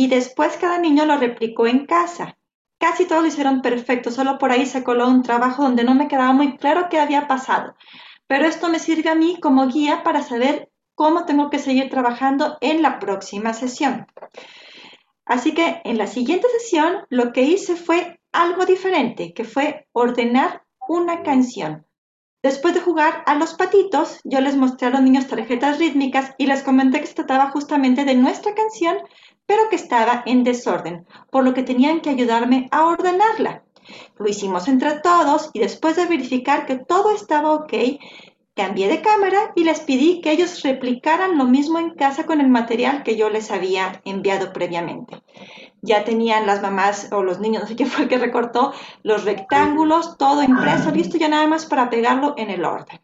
Y después cada niño lo replicó en casa. Casi todos lo hicieron perfecto, solo por ahí se coló un trabajo donde no me quedaba muy claro qué había pasado. Pero esto me sirve a mí como guía para saber cómo tengo que seguir trabajando en la próxima sesión. Así que en la siguiente sesión lo que hice fue algo diferente, que fue ordenar una canción. Después de jugar a los patitos, yo les mostré a los niños tarjetas rítmicas y les comenté que se trataba justamente de nuestra canción pero que estaba en desorden, por lo que tenían que ayudarme a ordenarla. Lo hicimos entre todos y después de verificar que todo estaba ok, cambié de cámara y les pedí que ellos replicaran lo mismo en casa con el material que yo les había enviado previamente. Ya tenían las mamás o los niños, no sé quién fue el que recortó, los rectángulos, todo impreso, listo ya nada más para pegarlo en el orden.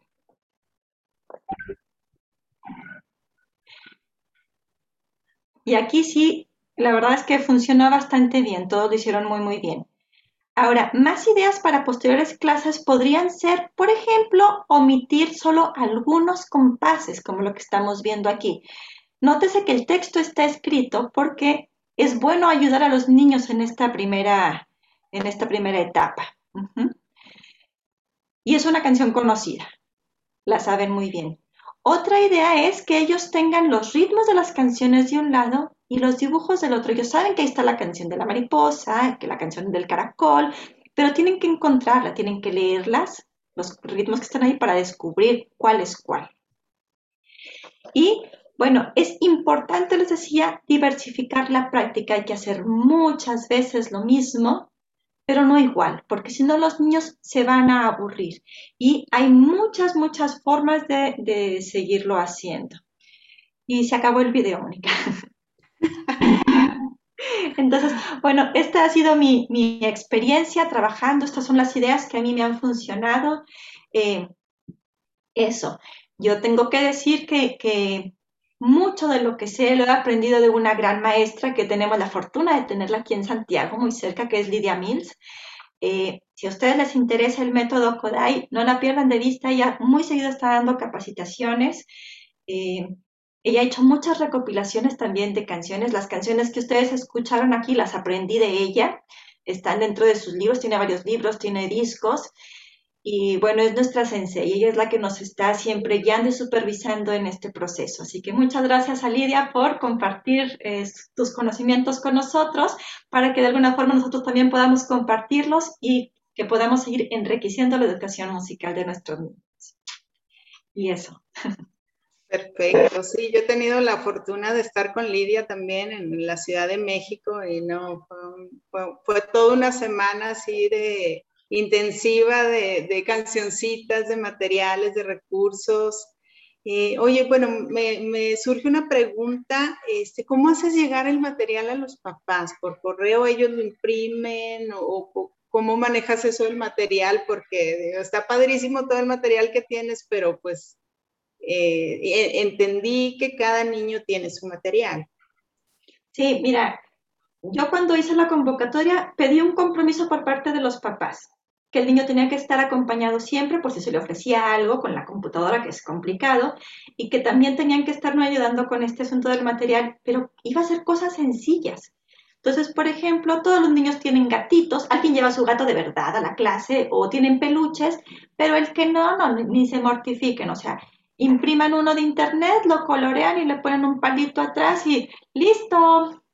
Y aquí sí, la verdad es que funcionó bastante bien, todos lo hicieron muy, muy bien. Ahora, más ideas para posteriores clases podrían ser, por ejemplo, omitir solo algunos compases, como lo que estamos viendo aquí. Nótese que el texto está escrito porque es bueno ayudar a los niños en esta primera, en esta primera etapa. Y es una canción conocida, la saben muy bien. Otra idea es que ellos tengan los ritmos de las canciones de un lado y los dibujos del otro. Ellos saben que ahí está la canción de la mariposa, que la canción del caracol, pero tienen que encontrarla, tienen que leerlas, los ritmos que están ahí para descubrir cuál es cuál. Y bueno, es importante, les decía, diversificar la práctica. Hay que hacer muchas veces lo mismo pero no igual, porque si no los niños se van a aburrir. Y hay muchas, muchas formas de, seguirlo haciendo. Y se acabó el video, Mónica. Entonces, bueno, esta ha sido mi, experiencia trabajando, estas son las ideas que a mí me han funcionado. Eh, eso, yo tengo que decir que, que mucho de lo que sé lo he aprendido de una gran maestra que tenemos la fortuna de tenerla aquí en Santiago, muy cerca, que es Lidia Mills. Eh, si a ustedes les interesa el método Kodai, no la pierdan de vista, ella muy seguido está dando capacitaciones. Eh, ella ha hecho muchas recopilaciones también de canciones. Las canciones que ustedes escucharon aquí las aprendí de ella. Están dentro de sus libros, tiene varios libros, tiene discos. Y bueno, es nuestra sensei, ella es la que nos está siempre guiando y supervisando en este proceso. Así que muchas gracias a Lidia por compartir tus conocimientos con nosotros para que de alguna forma nosotros también podamos compartirlos y que podamos seguir enriqueciendo la educación musical de nuestros niños. Y eso. Perfecto, sí, yo he tenido la fortuna de estar con Lidia también en la Ciudad de México y no, fue, toda una semana así de intensiva de, cancioncitas, de materiales, de recursos. Eh, oye, bueno, me, surge una pregunta, este, ¿cómo haces llegar el material a los papás? ¿Por correo ellos lo imprimen o, cómo manejas eso del material? Porque está padrísimo todo el material que tienes, pero pues eh, e, entendí que cada niño tiene su material. Sí, mira, yo cuando hice la convocatoria pedí un compromiso por parte de los papás que el niño tenía que estar acompañado siempre por si se le ofrecía algo con la computadora, que es complicado, y que también tenían que estarnos ayudando con este asunto del material, pero iba a ser cosas sencillas. Entonces, por ejemplo, todos los niños tienen gatitos, alguien lleva su gato de verdad a la clase o tienen peluches, pero el que no, no, ni se mortifiquen, o sea, impriman uno de internet, lo colorean y le ponen un palito atrás y listo,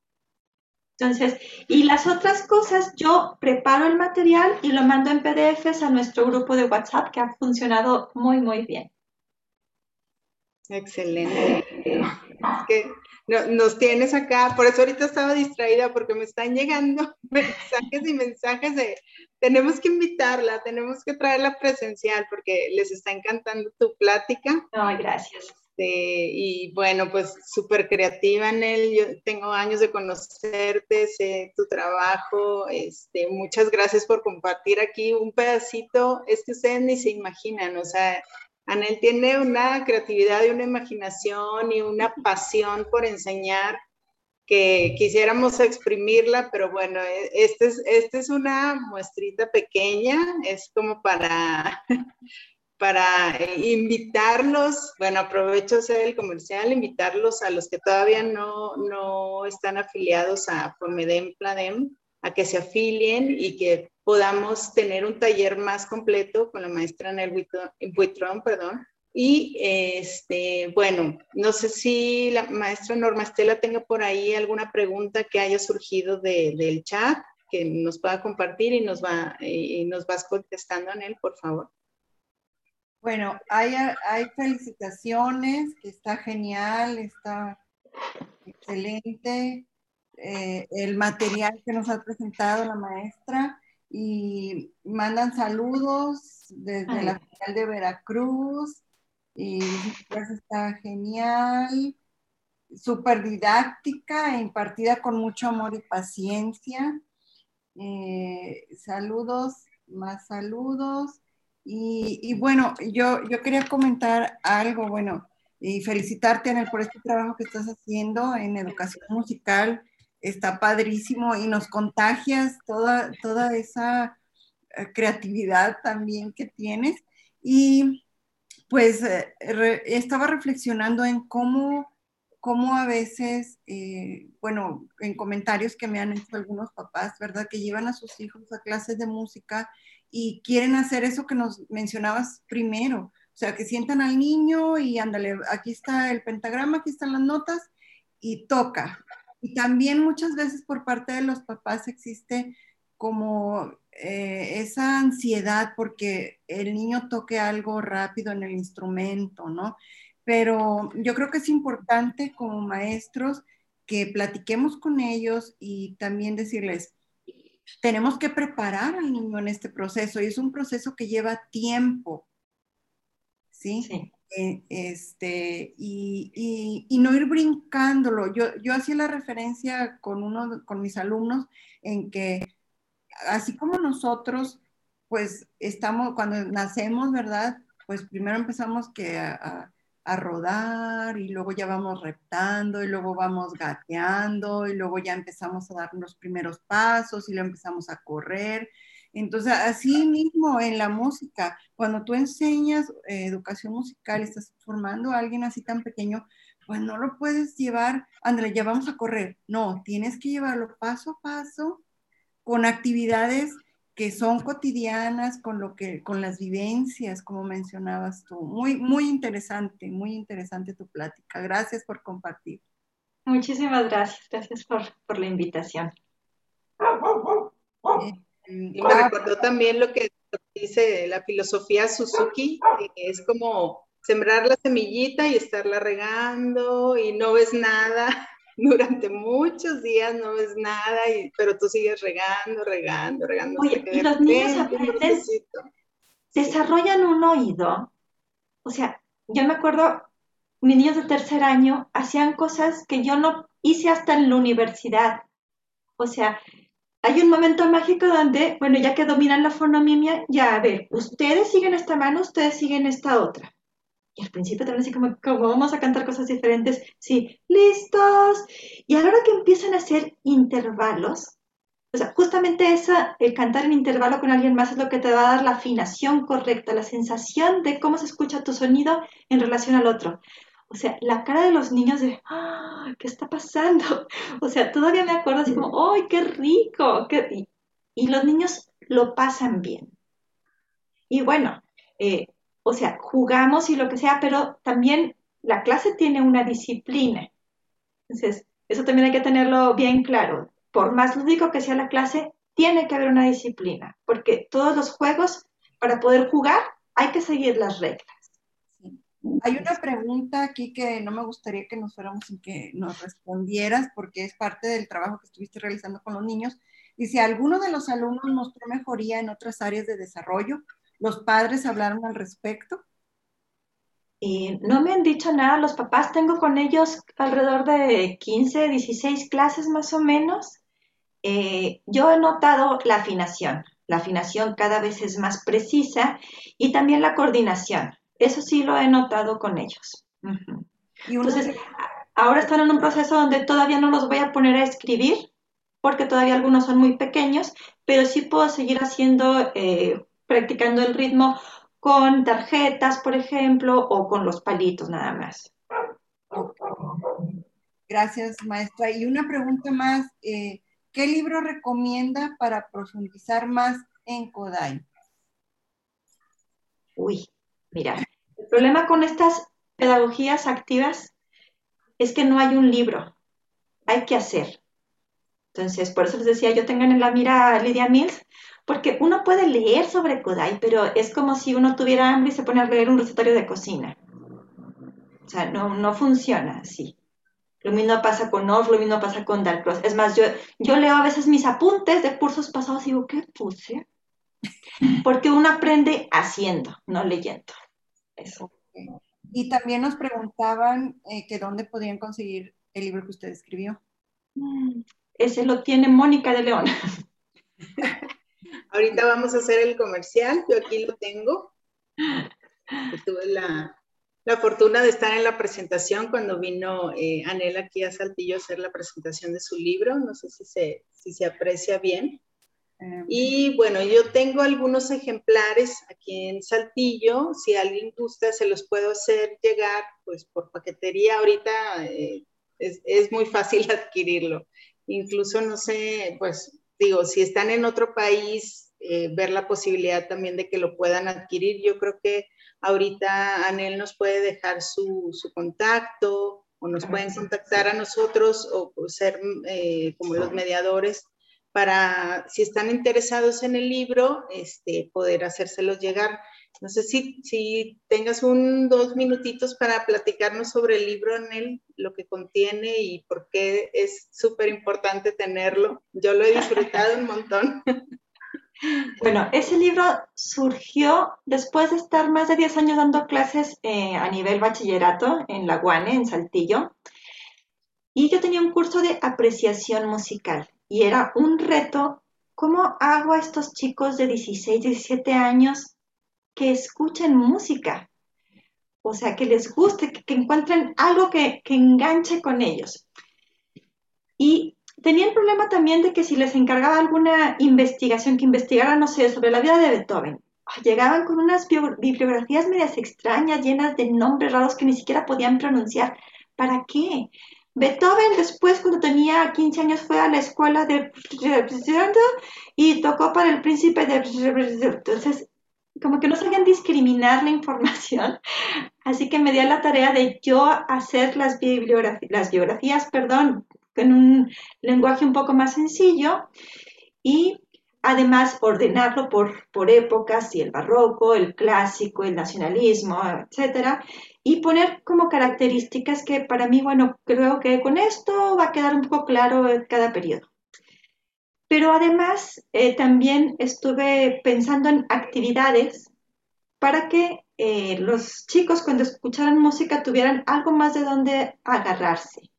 entonces, y las otras cosas, yo preparo el material y lo mando en PDFs a nuestro grupo de WhatsApp que ha funcionado muy, muy bien. Excelente. Es que nos tienes acá, por eso ahorita estaba distraída porque me están llegando mensajes y mensajes de tenemos que invitarla, tenemos que traerla presencial porque les está encantando tu plática. No, gracias. Este, y bueno, pues súper creativa en él. Yo tengo años de conocerte, sé tu trabajo. Este, muchas gracias por compartir aquí un pedacito. Es que ustedes ni se imaginan, o sea, Anel tiene una creatividad y una imaginación y una pasión por enseñar que quisiéramos exprimirla, pero bueno, esta es, este es una muestrita pequeña, es como para, para invitarlos, bueno, aprovecho hacer el comercial, invitarlos a los que todavía no, no están afiliados a Fomedem Pladem, a que se afilien y que podamos tener un taller más completo con la maestra Nel Buitrón, perdón. Y este, bueno, no sé si la maestra Norma Estela tenga por ahí alguna pregunta que haya surgido del chat que nos pueda compartir y nos, va, y nos vas contestando, Anel, por favor. Bueno, hay, hay felicitaciones, que está genial, está excelente eh, el material que nos ha presentado la maestra y mandan saludos desde la final de Veracruz y está genial, súper didáctica e impartida con mucho amor y paciencia. Eh, saludos, más saludos. Y, bueno, yo, yo quería comentar algo, bueno, y felicitarte, Anel, por este trabajo que estás haciendo en educación musical. Está padrísimo y nos contagias toda, toda esa eh, creatividad también que tienes. Y pues eh, estaba reflexionando en cómo, cómo a veces, eh, bueno, en comentarios que me han hecho algunos papás, ¿verdad? Que llevan a sus hijos a clases de música y quieren hacer eso que nos mencionabas primero. O sea, que sientan al niño y ándale, aquí está el pentagrama, aquí están las notas y toca. Y también muchas veces por parte de los papás existe como eh, esa ansiedad porque el niño toque algo rápido en el instrumento, ¿no? Pero yo creo que es importante como maestros que platiquemos con ellos y también decirles, tenemos que preparar al niño en este proceso y es un proceso que lleva tiempo, ¿sí? Eh, este, y, no ir brincándolo. Yo, yo hacía la referencia con, uno, con mis alumnos en que así como nosotros, pues estamos, cuando nacemos, ¿verdad? Pues primero empezamos que a a rodar y luego ya vamos reptando y luego vamos gateando y luego ya empezamos a dar los primeros pasos y luego empezamos a correr. Entonces, así mismo en la música, cuando tú enseñas eh, educación musical, estás formando a alguien así tan pequeño, pues no lo puedes llevar, André, ya vamos a correr. No, tienes que llevarlo paso a paso con actividades que son cotidianas con lo que, con las vivencias, como mencionabas tú. Muy, muy interesante, muy interesante tu plática. Gracias por compartir. Muchísimas gracias, gracias por, la invitación. Eh, y me recordó también lo que dice la filosofía Suzuki, que es como sembrar la semillita y estarla regando y no ves nada durante muchos días no ves nada, y, pero tú sigues regando, regando, regando. Oye, y los niños aprenden, desarrollan un oído. O sea, yo me acuerdo, mis niños de tercer año hacían cosas que yo no hice hasta en la universidad. O sea, hay un momento mágico donde, bueno, ya que dominan la fonomimia, ya, a ver, ustedes siguen esta mano, ustedes siguen esta otra. Y al principio también así como, como vamos a cantar cosas diferentes, sí, listos. Y a la hora que empiezan a hacer intervalos, o sea, justamente esa, el cantar en intervalo con alguien más es lo que te va a dar la afinación correcta, la sensación de cómo se escucha tu sonido en relación al otro. O sea, la cara de los niños de, ¡Ah! ¿qué está pasando? O sea, todavía me acuerdo así como, ¡ay, qué rico! Y, los niños lo pasan bien. Y bueno, eh, o sea, jugamos y lo que sea, pero también la clase tiene una disciplina. Entonces, eso también hay que tenerlo bien claro. Por más lúdico que sea la clase, tiene que haber una disciplina, porque todos los juegos, para poder jugar, hay que seguir las reglas. Hay una pregunta aquí que no me gustaría que nos fuéramos sin que nos respondieras, porque es parte del trabajo que estuviste realizando con los niños. Dice, ¿alguno de los alumnos mostró mejoría en otras áreas de desarrollo? ¿Los padres hablaron al respecto? Y no me han dicho nada los papás. Tengo con ellos alrededor de 15, 16 clases más o menos. Eh, yo he notado la afinación. La afinación cada vez es más precisa y también la coordinación. Eso sí lo he notado con ellos. Entonces, ahora están en un proceso donde todavía no los voy a poner a escribir, porque todavía algunos son muy pequeños, pero sí puedo seguir haciendo, eh, practicando el ritmo con tarjetas, por ejemplo, o con los palitos nada más. Gracias, maestra. Y una pregunta más, eh, ¿qué libro recomienda para profundizar más en Kodai? Uy, mira, el problema con estas pedagogías activas es que no hay un libro, hay que hacer. Entonces, por eso les decía, yo tengan en la mira a Lydia Mills, porque uno puede leer sobre Kodai, pero es como si uno tuviera hambre y se pone a leer un recetario de cocina. O sea, no, no funciona así. Lo mismo pasa con Off, lo mismo pasa con Dalcross. Es más, yo, yo leo a veces mis apuntes de cursos pasados y digo, ¿qué puse? Porque uno aprende haciendo, no leyendo. Eso. Y también nos preguntaban eh, que dónde podían conseguir el libro que usted escribió. Mm, ese lo tiene Mónica de León. Ahorita vamos a hacer el comercial, yo aquí lo tengo. Tuve la, la fortuna de estar en la presentación cuando vino eh, Anel aquí a Saltillo a hacer la presentación de su libro. No sé si se, si se aprecia bien. Em. Y bueno, yo tengo algunos ejemplares aquí en Saltillo. Si alguien gusta, se los puedo hacer llegar pues por paquetería. Ahorita eh, es, es, muy fácil adquirirlo. Incluso, no sé, pues digo, si están en otro país, eh, ver la posibilidad también de que lo puedan adquirir. Yo creo que ahorita Anel nos puede dejar su, su contacto o nos pueden contactar a nosotros o, ser eh, como los mediadores para, si están interesados en el libro, este, poder hacérselos llegar. No sé si, si tengas un dos minutitos para platicarnos sobre el libro, Anel, lo que contiene y por qué es súper importante tenerlo. Yo lo he disfrutado un montón. Bueno, ese libro surgió después de estar más de 10 años dando clases eh, a nivel bachillerato en la UANE, en Saltillo. Y yo tenía un curso de apreciación musical y era un reto, ¿cómo hago a estos chicos de 16, 17 años que escuchen música? O sea, que les guste, que, encuentren algo que, que enganche con ellos. Y tenía el problema también de que si les encargaba alguna investigación, que investigara, no sé, sobre la vida de Beethoven, llegaban con unas bibliografías medias extrañas, llenas de nombres raros que ni siquiera podían pronunciar. ¿Para qué? Beethoven después, cuando tenía 15 años, fue a la escuela de y tocó para el príncipe de... Entonces, como que no sabían discriminar la información, así que me di a la tarea de yo hacer las, biografías, perdón, en un lenguaje un poco más sencillo y además ordenarlo por, por épocas, y el barroco, el clásico, el nacionalismo, etcétera, y poner como características que para mí, bueno, creo que con esto va a quedar un poco claro cada periodo. Pero además eh, también estuve pensando en actividades para que eh, los chicos cuando escucharan música tuvieran algo más de donde agarrarse.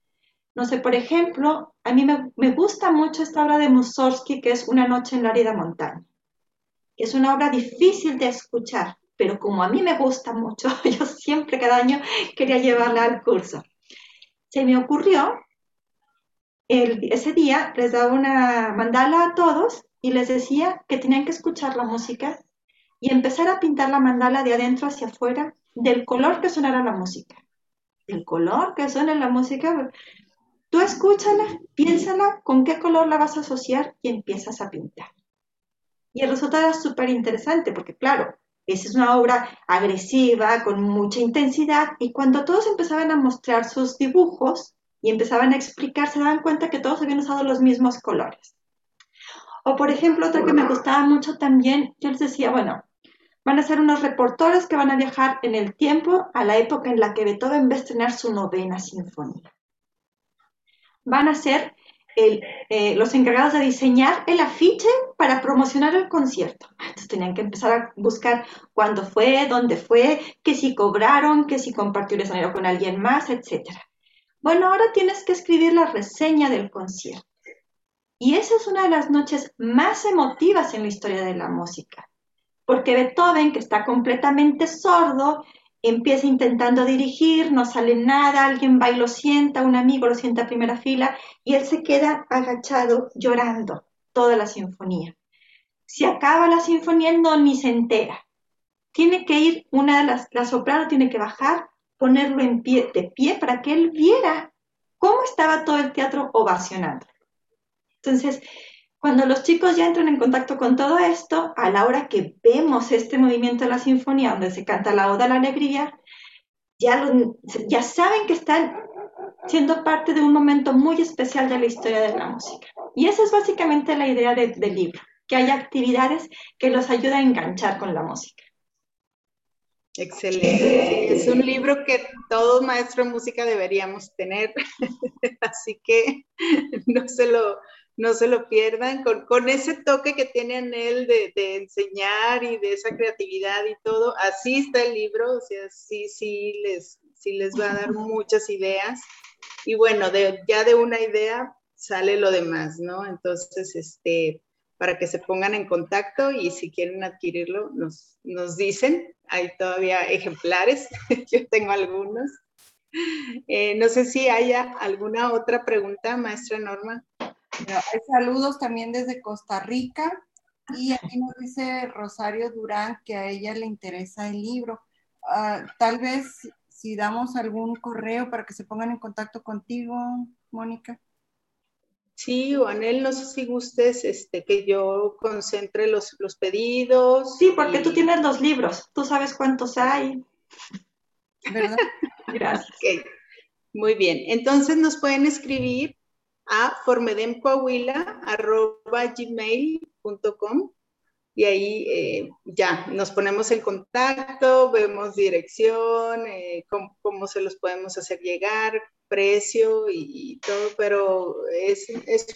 No sé, por ejemplo, a mí me, me gusta mucho esta obra de Mussorgsky que es Una noche en la árida montaña. Es una obra difícil de escuchar, pero como a mí me gusta mucho, yo siempre cada año quería llevarla al curso. Se me ocurrió, ese día les daba una mandala a todos y les decía que tenían que escuchar la música y empezar a pintar la mandala de adentro hacia afuera del color que sonara la música. El color que suena la música, tú escúchala, piénsala con qué color la vas a asociar y empiezas a pintar. Y el resultado era súper interesante porque, claro, esa es una obra agresiva, con mucha intensidad, y cuando todos empezaban a mostrar sus dibujos y empezaban a explicar, se daban cuenta que todos habían usado los mismos colores. O por ejemplo, otra que me gustaba mucho también, yo les decía, bueno, van a ser unos reportores que van a viajar en el tiempo a la época en la que Beethoven va a estrenar su novena sinfonía. Van a ser eh, los encargados de diseñar el afiche para promocionar el concierto. Entonces tenían que empezar a buscar cuándo fue, dónde fue, que si cobraron, que si compartió el escenario con alguien más, etc. Bueno, ahora tienes que escribir la reseña del concierto. Y esa es una de las noches más emotivas en la historia de la música, porque Beethoven, que está completamente sordo, empieza intentando dirigir, no sale nada, alguien va y lo sienta, un amigo lo sienta a primera fila y él se queda agachado llorando toda la sinfonía. Si acaba la sinfonía, no ni se entera. Tiene que ir, una de las, la soprano tiene que bajar, ponerlo en pie, de pie para que él viera cómo estaba todo el teatro ovacionando. Entonces, cuando los chicos ya entran en contacto con todo esto, a la hora que vemos este movimiento de la sinfonía donde se canta la Oda a la Alegría, ya, ya saben que están siendo parte de un momento muy especial de la historia de la música. Y esa es básicamente la idea del libro, que haya actividades que los ayuden a enganchar con la música. Excelente. Es un libro que todo maestro de música deberíamos tener, así que no se lo, no se lo pierdan, con, ese toque que tiene en él de, enseñar y de esa creatividad y todo, así está el libro, o sea, sí, sí les, sí les va a dar muchas ideas. Y bueno, de, ya de una idea sale lo demás, ¿no? Entonces, este, para que se pongan en contacto y si quieren adquirirlo, nos, nos dicen. Hay todavía ejemplares, yo tengo algunos. Eh, no sé si haya alguna otra pregunta, maestra Norma. Hay saludos también desde Costa Rica y aquí nos dice Rosario Durán que a ella le interesa el libro. Ah, tal vez si damos algún correo para que se pongan en contacto contigo, Mónica. Sí, o Anel, no sé si gustes este, que yo concentre los, los pedidos. Sí, porque tú tienes los libros, tú sabes cuántos hay. ¿Verdad? Gracias. Muy bien, entonces nos pueden escribir a formedemcoahuila.gmail.com y ahí eh, ya nos ponemos en contacto, vemos dirección, eh, cómo, se los podemos hacer llegar, precio y, todo, pero es,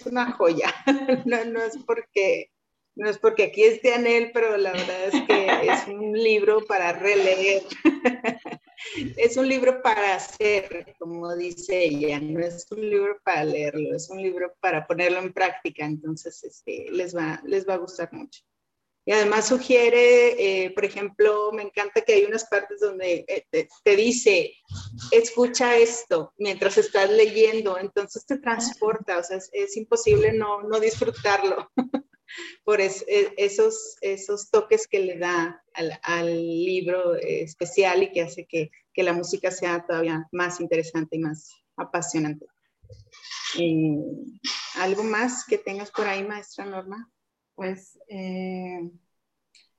una joya. no, no, es porque, no es porque aquí esté Anel, pero la verdad es que es un libro para releer. es un libro para hacer, como dice ella, no es un libro para leerlo, es un libro para ponerlo en práctica, entonces este, les, va, les va a gustar mucho. Y además sugiere, eh, por ejemplo, me encanta que hay unas partes donde eh, te, dice, escucha esto mientras estás leyendo, entonces te transporta, o sea, es, imposible no, no disfrutarlo. por e, esos, esos toques que le da al, libro especial y que hace que, la música sea todavía más interesante y más apasionante. Eh, ¿Algo más que tengas por ahí, maestra Norma? Pues eh,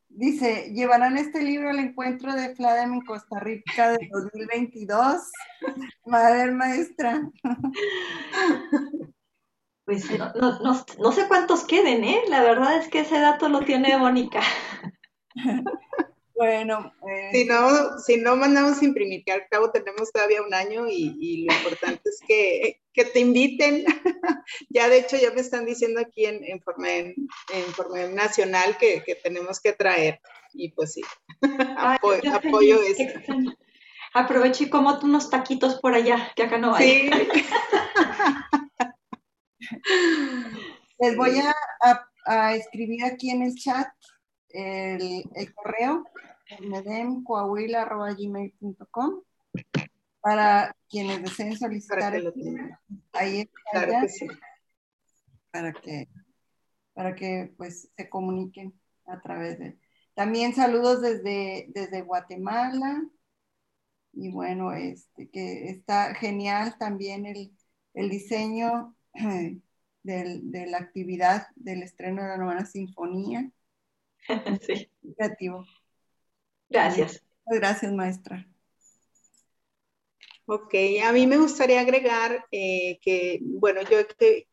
dice, llevarán este libro al encuentro de FLADEM en Costa Rica de 2022. Madre maestra. Pues no, sé cuántos queden, ¿eh? La verdad es que ese dato lo tiene Mónica. Bueno, eh, si, no, si no mandamos imprimir, que al cabo tenemos todavía un año y, lo importante es que, te inviten. ya de hecho ya me están diciendo aquí en, en, forma, en, nacional que, tenemos que traer y pues sí, apoyo eso. Aprovecho y como unos taquitos por allá, que acá no hay. Sí. Les voy a, escribir aquí en el chat el, correo medemcoahuila.gmail.com para quienes deseen solicitar ahí está para que para que pues se comuniquen a través de también saludos desde desde Guatemala. Y bueno este que está genial también el, el diseño de la actividad del estreno de la novena sinfonía. Sí. Creativo. Gracias. Gracias, maestra. Ok, a mí me gustaría agregar eh, que, bueno, yo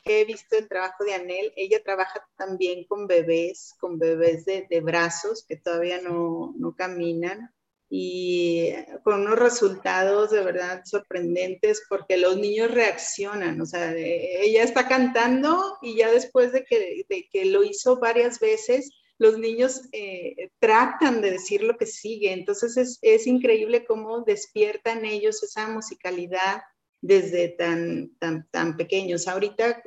he visto el trabajo de Anel, ella trabaja también con bebés, con bebés de, de brazos que todavía no, no caminan y con unos resultados de verdad sorprendentes porque los niños reaccionan, o sea, ella está cantando y ya después de que, de que lo hizo varias veces, los niños eh, tratan de decir lo que sigue, entonces es, es, increíble cómo despiertan ellos esa musicalidad desde tan, tan, tan pequeños. Ahorita,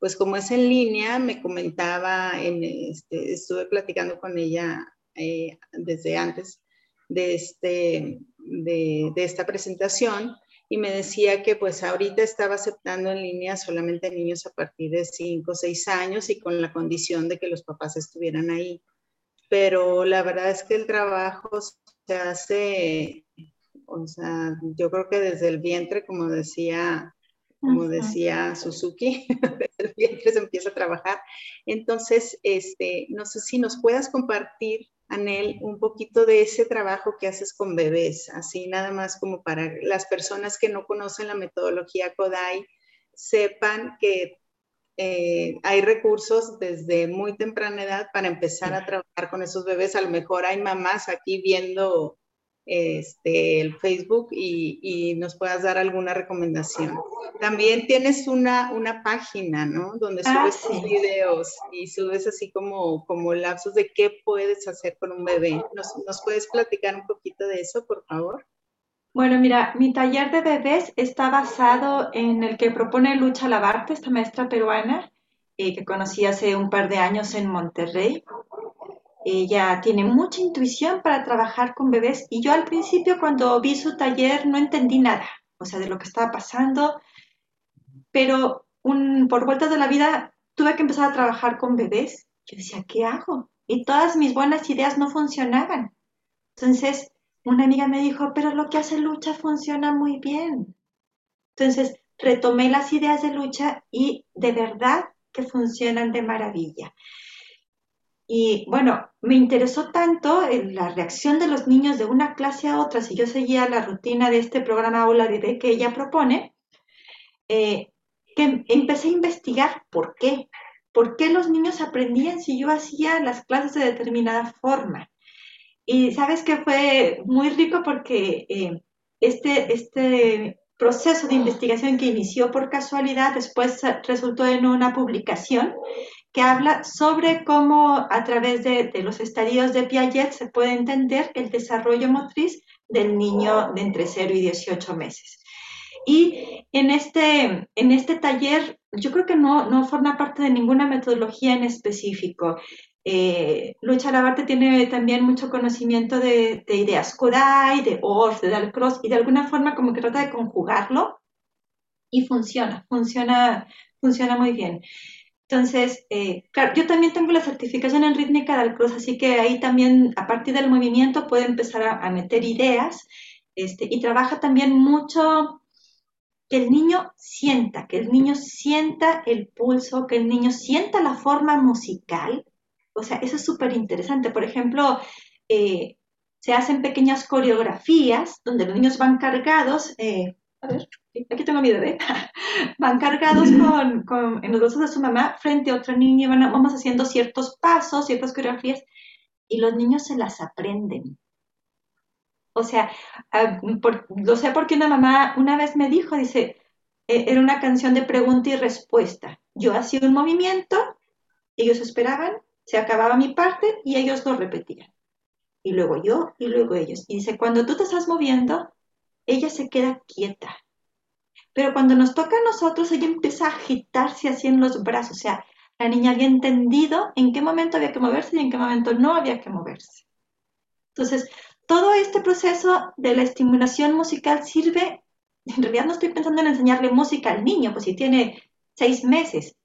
pues como es en línea, me comentaba, en este, estuve platicando con ella eh, desde antes, de, este, de, de esta presentación y me decía que pues ahorita estaba aceptando en línea solamente niños a partir de 5 o 6 años y con la condición de que los papás estuvieran ahí. Pero la verdad es que el trabajo se hace, o sea, yo creo que desde el vientre, como decía, como decía Suzuki, desde el vientre se empieza a trabajar. Entonces, este, no sé si nos puedas compartir Anel, un poquito de ese trabajo que haces con bebés, así nada más como para las personas que no conocen la metodología Kodai, sepan que eh, hay recursos desde muy temprana edad para empezar a trabajar con esos bebés. A lo mejor hay mamás aquí viendo este, el Facebook y, nos puedas dar alguna recomendación. También tienes una, una página, ¿no? Donde ah, subes videos y subes así como, como lapsos de qué puedes hacer con un bebé. ¿Nos, ¿Nos puedes platicar un poquito de eso, por favor? Bueno, mira, mi taller de bebés está basado en el que propone Lucha Lavarte, esta maestra peruana, eh, que conocí hace un par de años en Monterrey. Ella tiene mucha intuición para trabajar con bebés y yo al principio cuando vi su taller no entendí nada, o sea, de lo que estaba pasando, pero por vueltas de la vida tuve que empezar a trabajar con bebés. Yo decía, ¿qué hago? Y todas mis buenas ideas no funcionaban. Entonces, una amiga me dijo, pero lo que hace lucha funciona muy bien. Entonces, retomé las ideas de lucha y de verdad que funcionan de maravilla. Y bueno, me interesó tanto la reacción de los niños de una clase a otra, si yo seguía la rutina de este programa Aula Vive que ella propone, eh, que empecé a investigar por qué. ¿Por qué los niños aprendían si yo hacía las clases de determinada forma? Y sabes que fue muy rico porque eh, este, este proceso de investigación que inició por casualidad después resultó en una publicación que habla sobre cómo a través de, los estadios de Piaget se puede entender el desarrollo motriz del niño de entre 0 y 18 meses. Y en este, en este taller, yo creo que no, no forma parte de ninguna metodología en específico. Eh, Lucha Lavarte tiene también mucho conocimiento de, ideas Kodai, de Orff, de Dalcross, y de alguna forma como que trata de conjugarlo y funciona, funciona, funciona muy bien. Entonces, eh, yo también tengo la certificación en rítmica del cruz, así que ahí también, a partir del movimiento, puede empezar a, meter ideas este, y trabaja también mucho que el niño sienta, que el niño sienta el pulso, que el niño sienta la forma musical. O sea, eso es súper interesante. Por ejemplo, eh, se hacen pequeñas coreografías donde los niños van cargados. Eh, a ver, aquí tengo a mi bebé, van cargados con, en los brazos de su mamá frente a otro niño y van, vamos haciendo ciertos pasos, ciertas coreografías, y los niños se las aprenden. O sea, ah, lo sé porque una mamá una vez me dijo, dice, e, era una canción de pregunta y respuesta. Yo hacía un movimiento, ellos esperaban, se acababa mi parte y ellos lo repetían. Y luego yo y luego ellos. Y dice, cuando tú te estás moviendo, ella se queda quieta pero cuando nos toca a nosotros, ella empieza a agitarse así en los brazos. O sea, la niña había entendido en qué momento había que moverse y en qué momento no había que moverse. Entonces, todo este proceso de la estimulación musical sirve, en realidad no estoy pensando en enseñarle música al niño, pues si tiene seis meses.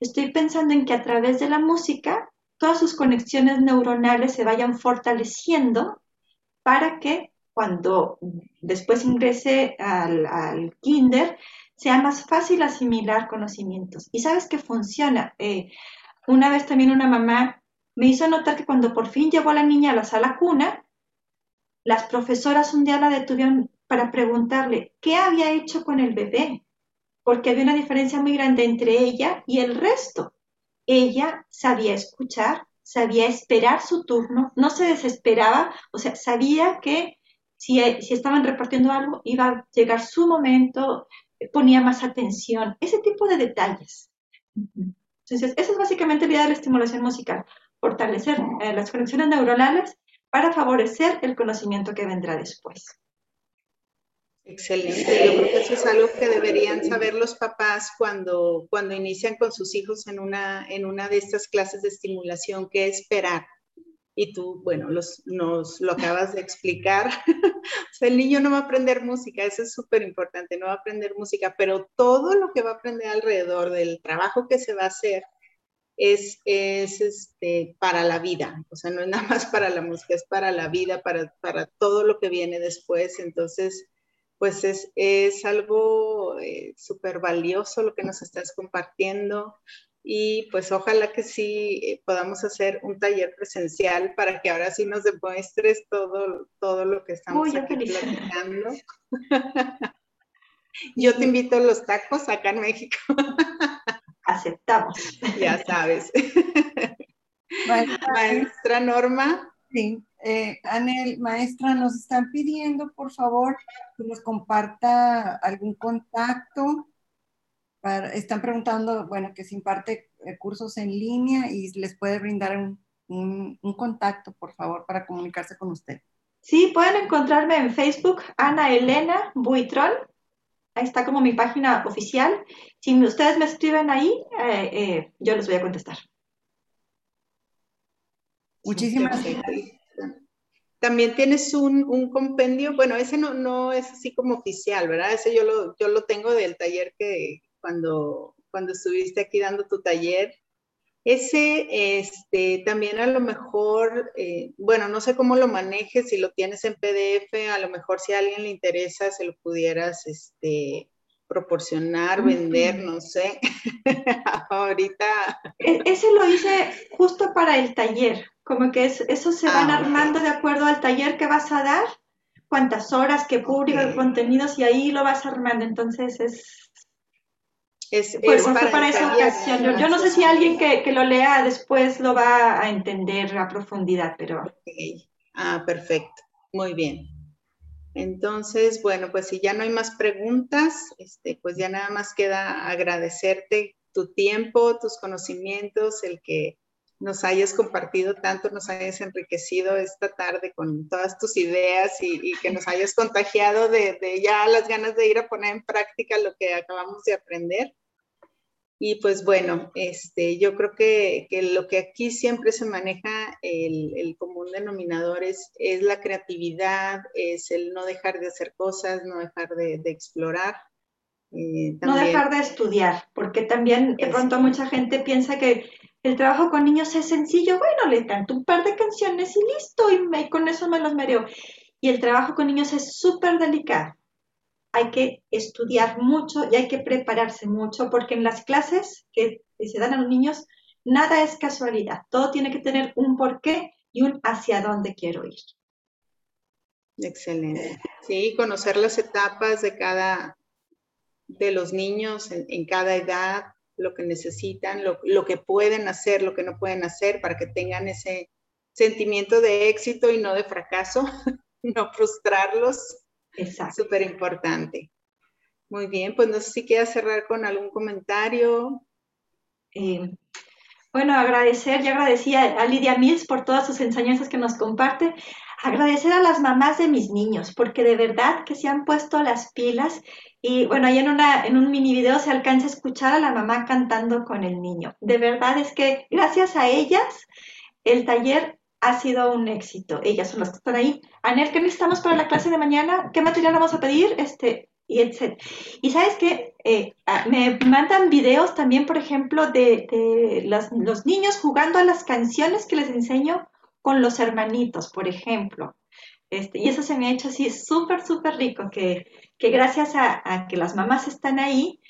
Estoy pensando en que a través de la música todas sus conexiones neuronales se vayan fortaleciendo para que cuando después ingrese al, kinder, sea más fácil asimilar conocimientos. Y sabes que funciona. Eh, una vez también una mamá me hizo notar que cuando por fin llevó a la niña a la sala cuna, las profesoras un día la detuvieron para preguntarle qué había hecho con el bebé, porque había una diferencia muy grande entre ella y el resto. Ella sabía escuchar, sabía esperar su turno, no se desesperaba, o sea, sabía que si, estaban repartiendo algo, iba a llegar su momento, ponía más atención, ese tipo de detalles. Entonces, esa es básicamente la idea de la estimulación musical, fortalecer eh, las conexiones neuronales para favorecer el conocimiento que vendrá después. Excelente, yo creo que eso es algo que deberían saber los papás cuando, cuando inician con sus hijos en una, en una de estas clases de estimulación, que esperar. Y tú, bueno, nos lo acabas de explicar. o sea, el niño no va a aprender música, eso es súper importante, no va a aprender música, pero todo lo que va a aprender alrededor del trabajo que se va a hacer es, es este, para la vida, o sea, no es nada más para la música, es para la vida, para, para todo lo que viene después. Entonces, pues es, es algo eh, súper valioso lo que nos estás compartiendo y pues ojalá que sí eh, podamos hacer un taller presencial para que ahora sí nos demuestres todo, todo lo que estamos aquí platicando. Yo te invito a los tacos acá en México. Aceptamos. Ya sabes. Maestra Norma. Sí, eh, Anel, maestra, nos están pidiendo, por favor, que nos comparta algún contacto están preguntando, bueno, que se imparte eh, cursos en línea y les puede brindar un, contacto, por favor, para comunicarse con usted. Sí, pueden encontrarme en Facebook, Ana Elena Buitrón. Ahí está como mi página oficial. Si ustedes me escriben ahí, eh, eh, yo les voy a contestar. Muchísimas gracias. También tienes un, compendio, bueno, ese no, no es así como oficial, ¿verdad? Ese yo lo, yo lo tengo del taller que, cuando, cuando estuviste aquí dando tu taller. Ese, este, también a lo mejor, eh, bueno, no sé cómo lo manejes, si lo tienes en PDF, a lo mejor si a alguien le interesa, se lo pudieras, este, proporcionar, vender, no sé. Ahorita. E, ese lo hice justo para el taller, como que es, eso se van ah, armando de acuerdo al taller que vas a dar, cuántas horas, qué público, contenidos, y ahí lo vas armando. Entonces es es, pues para, esa ocasión. Yo, no sé si alguien que, que, lo lea después lo va a entender a profundidad, pero... Ah, perfecto. Muy bien. Entonces, bueno, pues si ya no hay más preguntas, este, pues ya nada más queda agradecerte tu tiempo, tus conocimientos, el que nos hayas compartido tanto, nos hayas enriquecido esta tarde con todas tus ideas y, que nos hayas contagiado de, de, ya las ganas de ir a poner en práctica lo que acabamos de aprender. Y pues bueno, este, yo creo que, que lo que aquí siempre se maneja, el, el común denominador es, es, la creatividad, es el no dejar de hacer cosas, no dejar de, de explorar. Eh, no dejar de estudiar, porque también de pronto mucha gente piensa que el trabajo con niños es sencillo, bueno, le canto un par de canciones y listo, y, me, con eso me los mereo. Y el trabajo con niños es súper delicado hay que estudiar mucho y hay que prepararse mucho porque en las clases que se dan a los niños nada es casualidad, todo tiene que tener un porqué y un hacia dónde quiero ir. Excelente. Sí, conocer las etapas de cada de los niños en, cada edad, lo que necesitan, lo, lo, que pueden hacer, lo que no pueden hacer, para que tengan ese sentimiento de éxito y no de fracaso, no frustrarlos Exacto. Súper importante. Muy bien, pues no sé si quieres cerrar con algún comentario. Eh, bueno, agradecer, ya agradecí a, Lidia Mills por todas sus enseñanzas que nos comparte. Agradecer a las mamás de mis niños, porque de verdad que se han puesto las pilas. Y bueno, ahí en, una, en un mini video se alcanza a escuchar a la mamá cantando con el niño. De verdad es que gracias a ellas el taller ha sido un éxito. Ellas son las que están ahí. Anel, ¿qué necesitamos para la clase de mañana? ¿Qué material vamos a pedir? Este, y etc. Y sabes que eh, me mandan videos también, por ejemplo, de, los, niños jugando a las canciones que les enseño con los hermanitos, por ejemplo. Este, y eso se me ha hecho así súper, súper rico, que, gracias a, que las mamás están ahí,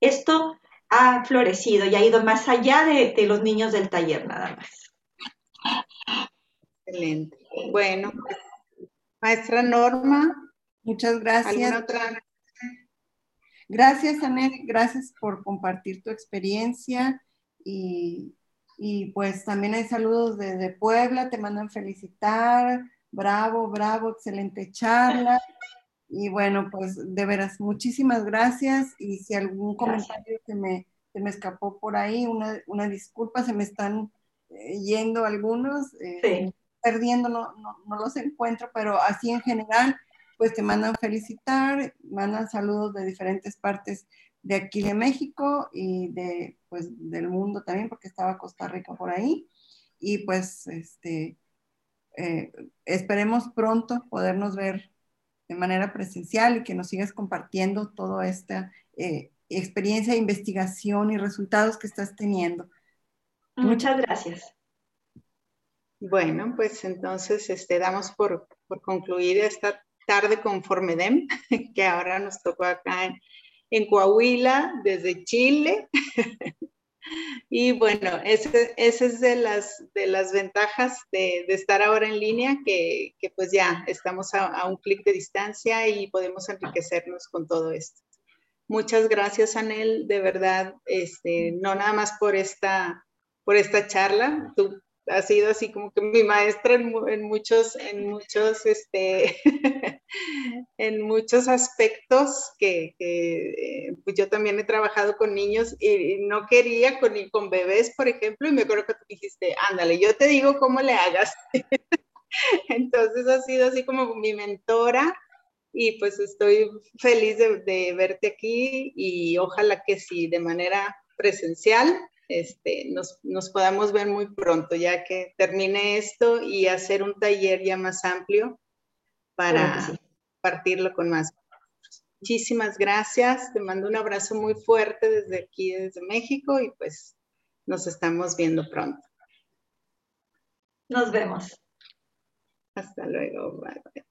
esto ha florecido y ha ido más allá de los niños del taller nada más. Excelente. Bueno, maestra Norma. Muchas gracias. Gracias, Anel. Gracias por compartir tu experiencia y, pues también hay saludos desde Puebla. Te mandan felicitar. Bravo, bravo, excelente charla. Y bueno, pues de veras, muchísimas gracias. Y si algún comentario que me, me escapó por ahí, una, una disculpa, se me están eh, yendo algunos, eh, perdiendo, no, no, los encuentro, pero así en general, pues te mandan felicitar, mandan saludos de diferentes partes de aquí de México y de, pues, del mundo también, porque estaba Costa Rica por ahí. Y pues, este, eh, esperemos pronto podernos ver de manera presencial y que nos sigas compartiendo toda esta eh, experiencia, investigación y resultados que estás teniendo. Muchas gracias. Bueno, pues entonces este, damos por, por concluir esta tarde con Formedem, que ahora nos tocó acá en, en Coahuila, desde Chile. y bueno, esa es de las, de las ventajas de, de estar ahora en línea, que, que pues ya estamos a, a un clic de distancia y podemos enriquecernos con todo esto. Muchas gracias, Anel, de verdad, este, no nada más por esta, por esta charla. Tú ha sido así como que mi maestra en, muchos, en muchos, este, en muchos aspectos que, eh, pues yo también he trabajado con niños y, no quería con, con bebés, por ejemplo, y me acuerdo que tú dijiste, ándale, yo te digo cómo le hagas. Entonces ha sido así como mi mentora y pues estoy feliz de, de verte aquí y ojalá que sí, de manera presencial este, nos, nos, podamos ver muy pronto, ya que termine esto y hacer un taller ya más amplio para partirlo con más. Muchísimas gracias, te mando un abrazo muy fuerte desde aquí, desde México, y pues nos estamos viendo pronto. Nos vemos. Hasta luego. Bye, bye.